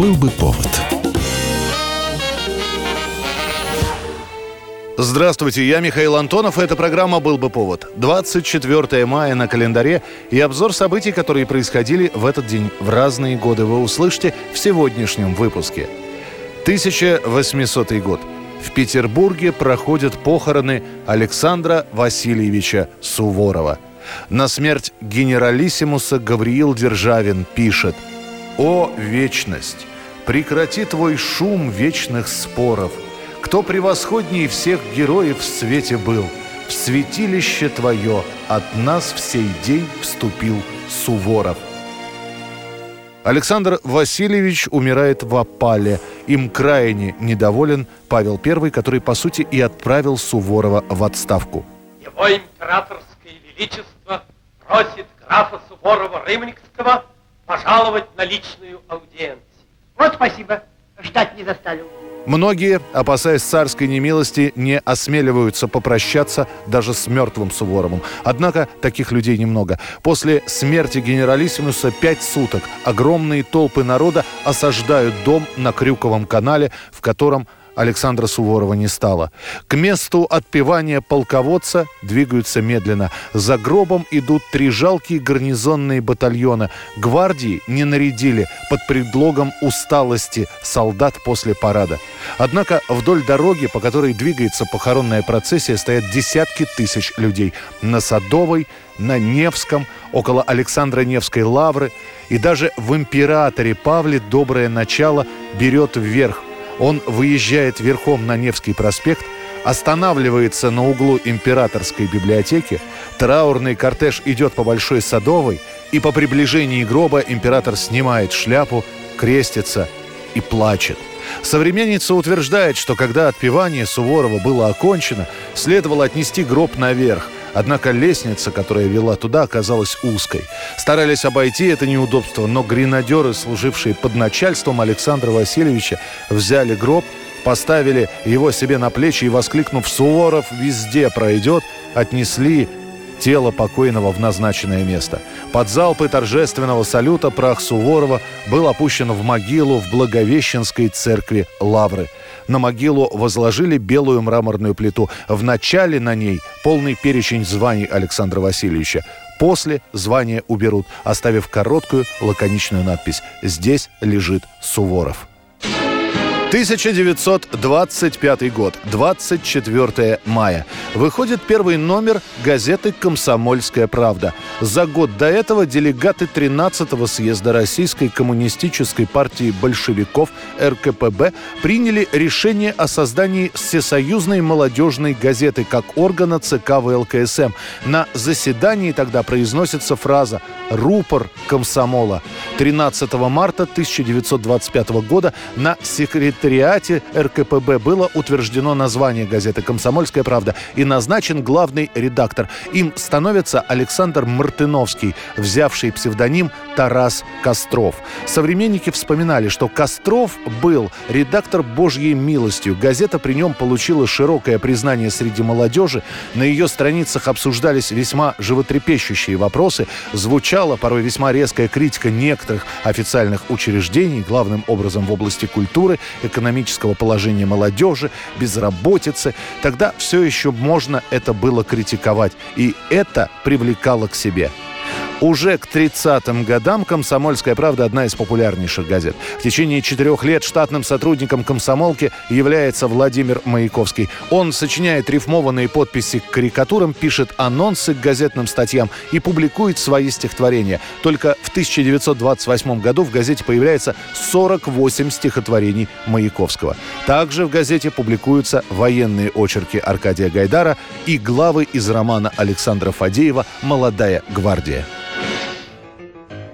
Был бы повод. Здравствуйте, я Михаил Антонов, и эта программа «Был бы повод». 24 мая на календаре и обзор событий, которые происходили в этот день в разные годы, вы услышите в сегодняшнем выпуске. 1800 год. В Петербурге проходят похороны Александра Васильевича Суворова. На смерть генералиссимуса Гавриил Державин пишет «О, вечность! Прекрати твой шум вечных споров – кто превосходней всех героев в свете был, В святилище твое от нас в сей день вступил Суворов. Александр Васильевич умирает в опале. Им крайне недоволен Павел I, который, по сути, и отправил Суворова в отставку. Его императорское величество просит графа Суворова-Рымникского пожаловать на личную аудиенцию. Вот спасибо. Ждать не заставил. Многие, опасаясь царской немилости, не осмеливаются попрощаться даже с мертвым Суворовым. Однако таких людей немного. После смерти генералиссимуса пять суток огромные толпы народа осаждают дом на Крюковом канале, в котором Александра Суворова не стало. К месту отпевания полководца двигаются медленно. За гробом идут три жалкие гарнизонные батальона. Гвардии не нарядили под предлогом усталости солдат после парада. Однако вдоль дороги, по которой двигается похоронная процессия, стоят десятки тысяч людей. На Садовой, на Невском, около Александра Невской лавры и даже в императоре Павле доброе начало берет вверх он выезжает верхом на Невский проспект, останавливается на углу императорской библиотеки, траурный кортеж идет по Большой Садовой, и по приближении гроба император снимает шляпу, крестится и плачет. Современница утверждает, что когда отпевание Суворова было окончено, следовало отнести гроб наверх – Однако лестница, которая вела туда, оказалась узкой. Старались обойти это неудобство, но гренадеры, служившие под начальством Александра Васильевича, взяли гроб, поставили его себе на плечи и, воскликнув «Суворов везде пройдет», отнесли тело покойного в назначенное место. Под залпы торжественного салюта прах Суворова был опущен в могилу в Благовещенской церкви Лавры – на могилу возложили белую мраморную плиту. В начале на ней полный перечень званий Александра Васильевича. После звания уберут, оставив короткую лаконичную надпись «Здесь лежит Суворов». 1925 год, 24 мая. Выходит первый номер газеты «Комсомольская правда». За год до этого делегаты 13-го съезда Российской коммунистической партии большевиков РКПБ приняли решение о создании всесоюзной молодежной газеты как органа ЦК ВЛКСМ. На заседании тогда произносится фраза «Рупор комсомола». 13 марта 1925 года на секретариате секретариате РКПБ было утверждено название газеты «Комсомольская правда» и назначен главный редактор. Им становится Александр Мартыновский, взявший псевдоним Тарас Костров. Современники вспоминали, что Костров был редактор Божьей милостью. Газета при нем получила широкое признание среди молодежи. На ее страницах обсуждались весьма животрепещущие вопросы. Звучала порой весьма резкая критика некоторых официальных учреждений, главным образом в области культуры, экономического положения молодежи, безработицы, тогда все еще можно это было критиковать. И это привлекало к себе. Уже к 30-м годам «Комсомольская правда» одна из популярнейших газет. В течение четырех лет штатным сотрудником «Комсомолки» является Владимир Маяковский. Он сочиняет рифмованные подписи к карикатурам, пишет анонсы к газетным статьям и публикует свои стихотворения. Только в 1928 году в газете появляется 48 стихотворений Маяковского. Также в газете публикуются военные очерки Аркадия Гайдара и главы из романа Александра Фадеева «Молодая гвардия».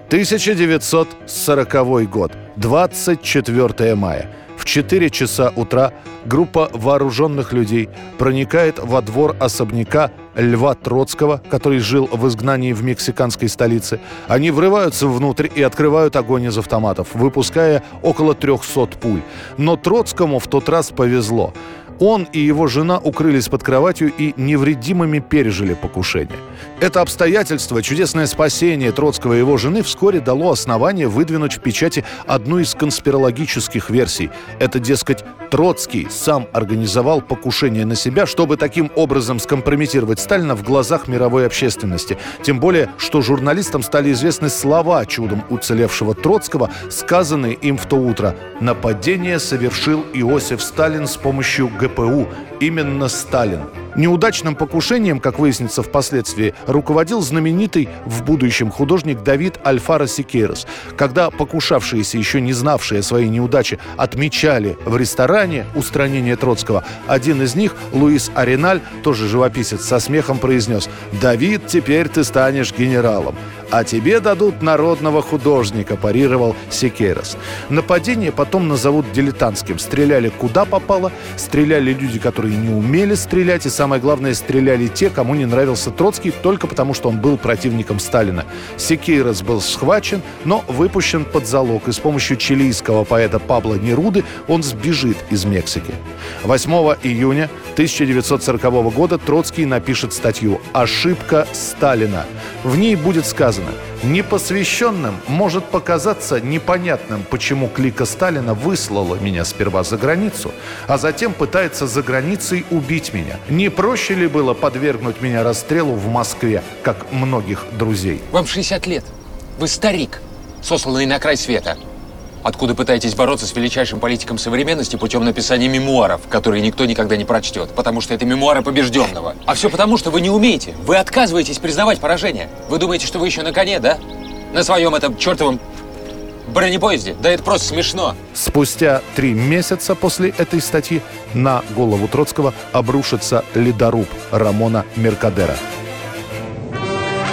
1940 год, 24 мая. В 4 часа утра группа вооруженных людей проникает во двор особняка Льва Троцкого, который жил в изгнании в мексиканской столице. Они врываются внутрь и открывают огонь из автоматов, выпуская около 300 пуль. Но Троцкому в тот раз повезло. Он и его жена укрылись под кроватью и невредимыми пережили покушение. Это обстоятельство, чудесное спасение Троцкого и его жены вскоре дало основание выдвинуть в печати одну из конспирологических версий. Это, дескать, Троцкий сам организовал покушение на себя, чтобы таким образом скомпрометировать Сталина в глазах мировой общественности. Тем более, что журналистам стали известны слова чудом уцелевшего Троцкого, сказанные им в то утро. Нападение совершил Иосиф Сталин с помощью ГПУ. Именно Сталин. Неудачным покушением, как выяснится впоследствии, руководил знаменитый в будущем художник Давид Альфара Сикерос. Когда покушавшиеся, еще не знавшие своей неудаче, отмечали в ресторане устранение Троцкого, один из них, Луис Ареналь, тоже живописец, со смехом произнес «Давид, теперь ты станешь генералом» а тебе дадут народного художника», – парировал Секерос. Нападение потом назовут дилетантским. Стреляли куда попало, стреляли люди, которые не умели стрелять, и самое главное, стреляли те, кому не нравился Троцкий, только потому что он был противником Сталина. Секейрос был схвачен, но выпущен под залог, и с помощью чилийского поэта Пабло Неруды он сбежит из Мексики. 8 июня 1940 года Троцкий напишет статью «Ошибка Сталина». В ней будет сказано «Непосвященным может показаться непонятным, почему клика Сталина выслала меня сперва за границу, а затем пытается за границей убить меня. Не проще ли было подвергнуть меня расстрелу в Москве, как многих друзей?» Вам 60 лет. Вы старик, сосланный на край света откуда пытаетесь бороться с величайшим политиком современности путем написания мемуаров, которые никто никогда не прочтет, потому что это мемуары побежденного. А все потому, что вы не умеете. Вы отказываетесь признавать поражение. Вы думаете, что вы еще на коне, да? На своем этом чертовом бронепоезде? Да это просто смешно. Спустя три месяца после этой статьи на голову Троцкого обрушится ледоруб Рамона Меркадера.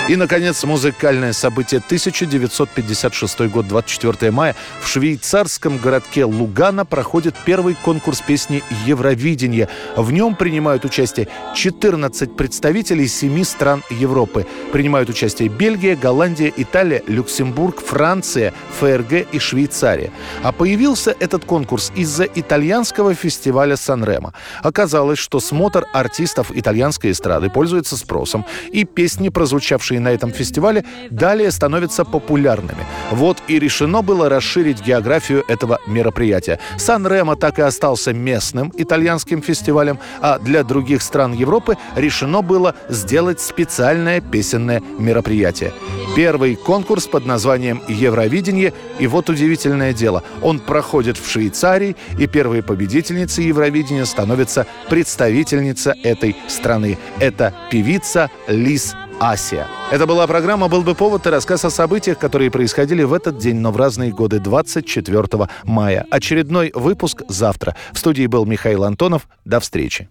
И, наконец, музыкальное событие 1956 год, 24 мая. В швейцарском городке Лугана проходит первый конкурс песни «Евровидение». В нем принимают участие 14 представителей семи стран Европы. Принимают участие Бельгия, Голландия, Италия, Люксембург, Франция, ФРГ и Швейцария. А появился этот конкурс из-за итальянского фестиваля Сан-Ремо. Оказалось, что смотр артистов итальянской эстрады пользуется спросом, и песни, прозвучавшие выступавшие на этом фестивале, далее становятся популярными. Вот и решено было расширить географию этого мероприятия. Сан-Ремо так и остался местным итальянским фестивалем, а для других стран Европы решено было сделать специальное песенное мероприятие. Первый конкурс под названием «Евровидение», и вот удивительное дело, он проходит в Швейцарии, и первой победительницей Евровидения становится представительница этой страны. Это певица Лис Асия. Это была программа «Был бы повод» и рассказ о событиях, которые происходили в этот день, но в разные годы, 24 мая. Очередной выпуск завтра. В студии был Михаил Антонов. До встречи.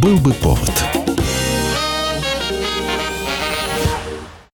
«Был бы повод»